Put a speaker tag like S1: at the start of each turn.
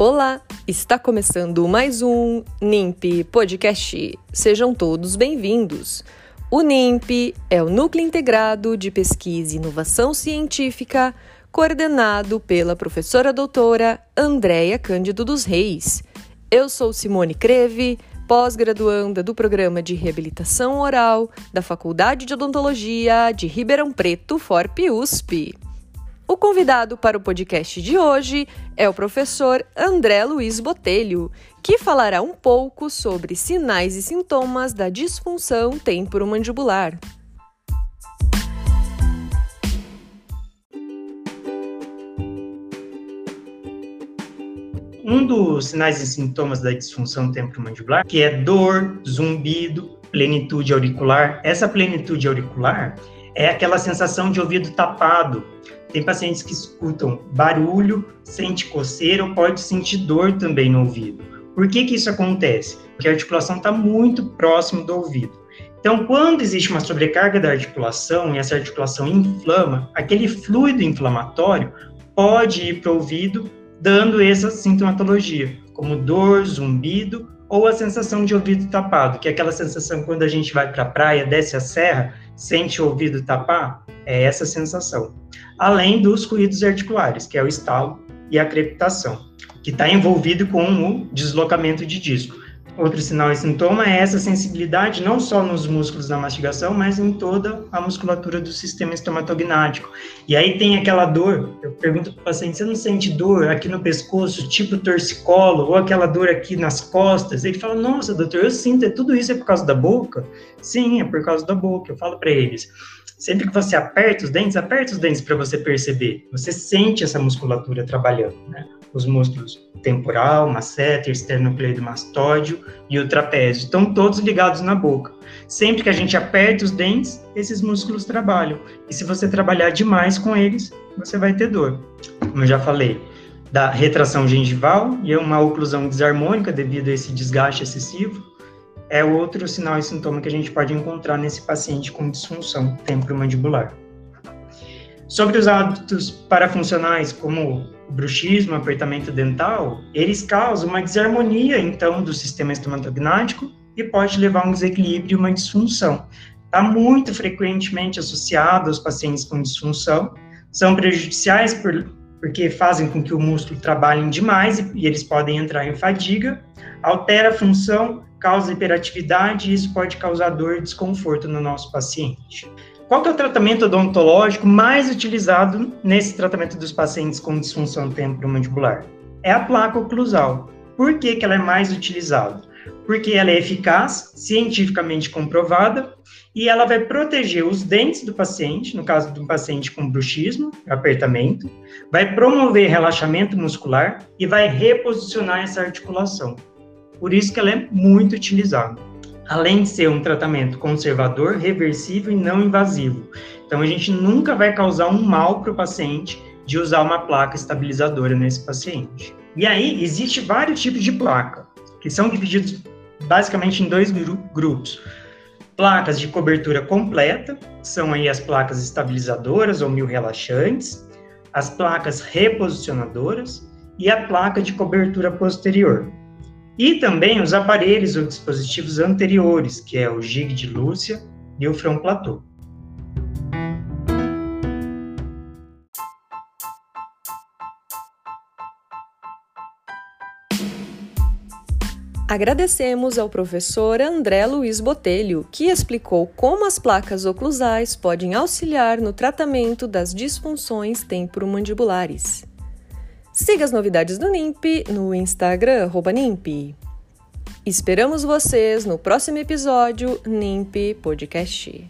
S1: Olá, está começando mais um NIMP Podcast. Sejam todos bem-vindos. O NIMP é o Núcleo Integrado de Pesquisa e Inovação Científica, coordenado pela professora doutora Andréia Cândido dos Reis. Eu sou Simone Creve, pós-graduanda do Programa de Reabilitação Oral da Faculdade de Odontologia de Ribeirão Preto, FORP USP. O convidado para o podcast de hoje é o professor André Luiz Botelho, que falará um pouco sobre sinais e sintomas da disfunção temporomandibular.
S2: Um dos sinais e sintomas da disfunção temporomandibular, que é dor, zumbido, plenitude auricular. Essa plenitude auricular é aquela sensação de ouvido tapado, tem pacientes que escutam barulho, sente coceira ou pode sentir dor também no ouvido. Por que, que isso acontece? Porque a articulação está muito próximo do ouvido. Então, quando existe uma sobrecarga da articulação e essa articulação inflama, aquele fluido inflamatório pode ir para o ouvido, dando essa sintomatologia, como dor, zumbido ou a sensação de ouvido tapado, que é aquela sensação quando a gente vai para a praia, desce a serra, sente o ouvido tapar, é essa sensação além dos ruídos articulares, que é o estalo e a crepitação, que está envolvido com o deslocamento de disco. Outro sinal e sintoma é essa sensibilidade não só nos músculos da mastigação, mas em toda a musculatura do sistema estomatognático. E aí tem aquela dor, eu pergunto para o paciente, você não sente dor aqui no pescoço, tipo torcicolo, ou aquela dor aqui nas costas? Ele fala, nossa, doutor, eu sinto, é tudo isso é por causa da boca? Sim, é por causa da boca. Eu falo para eles, Sempre que você aperta os dentes, aperta os dentes para você perceber. Você sente essa musculatura trabalhando, né? Os músculos temporal, masseter, esternocleidomastóide e o trapézio. Estão todos ligados na boca. Sempre que a gente aperta os dentes, esses músculos trabalham. E se você trabalhar demais com eles, você vai ter dor. Como eu já falei, da retração gengival e uma oclusão desarmônica devido a esse desgaste excessivo é outro sinal e sintoma que a gente pode encontrar nesse paciente com disfunção temporomandibular. Sobre os hábitos parafuncionais, como bruxismo, apertamento dental, eles causam uma desarmonia, então, do sistema estomatognático e pode levar a um desequilíbrio e uma disfunção. Está muito frequentemente associado aos pacientes com disfunção, são prejudiciais por, porque fazem com que o músculo trabalhe demais e, e eles podem entrar em fadiga, altera a função causa hiperatividade e isso pode causar dor e desconforto no nosso paciente. Qual é o tratamento odontológico mais utilizado nesse tratamento dos pacientes com disfunção temporomandibular? É a placa oclusal. Por que, que ela é mais utilizada? Porque ela é eficaz, cientificamente comprovada, e ela vai proteger os dentes do paciente, no caso de um paciente com bruxismo, apertamento, vai promover relaxamento muscular e vai reposicionar essa articulação. Por isso que ela é muito utilizada. Além de ser um tratamento conservador, reversível e não invasivo. Então, a gente nunca vai causar um mal para o paciente de usar uma placa estabilizadora nesse paciente. E aí, existe vários tipos de placa, que são divididos basicamente em dois gru grupos. Placas de cobertura completa, são aí as placas estabilizadoras ou mil relaxantes, as placas reposicionadoras e a placa de cobertura posterior, e também os aparelhos ou dispositivos anteriores, que é o gig de Lúcia e o front platô.
S1: Agradecemos ao professor André Luiz Botelho, que explicou como as placas oclusais podem auxiliar no tratamento das disfunções temporomandibulares. Siga as novidades do NIMP no Instagram, NIMP. Esperamos vocês no próximo episódio NIMP Podcast.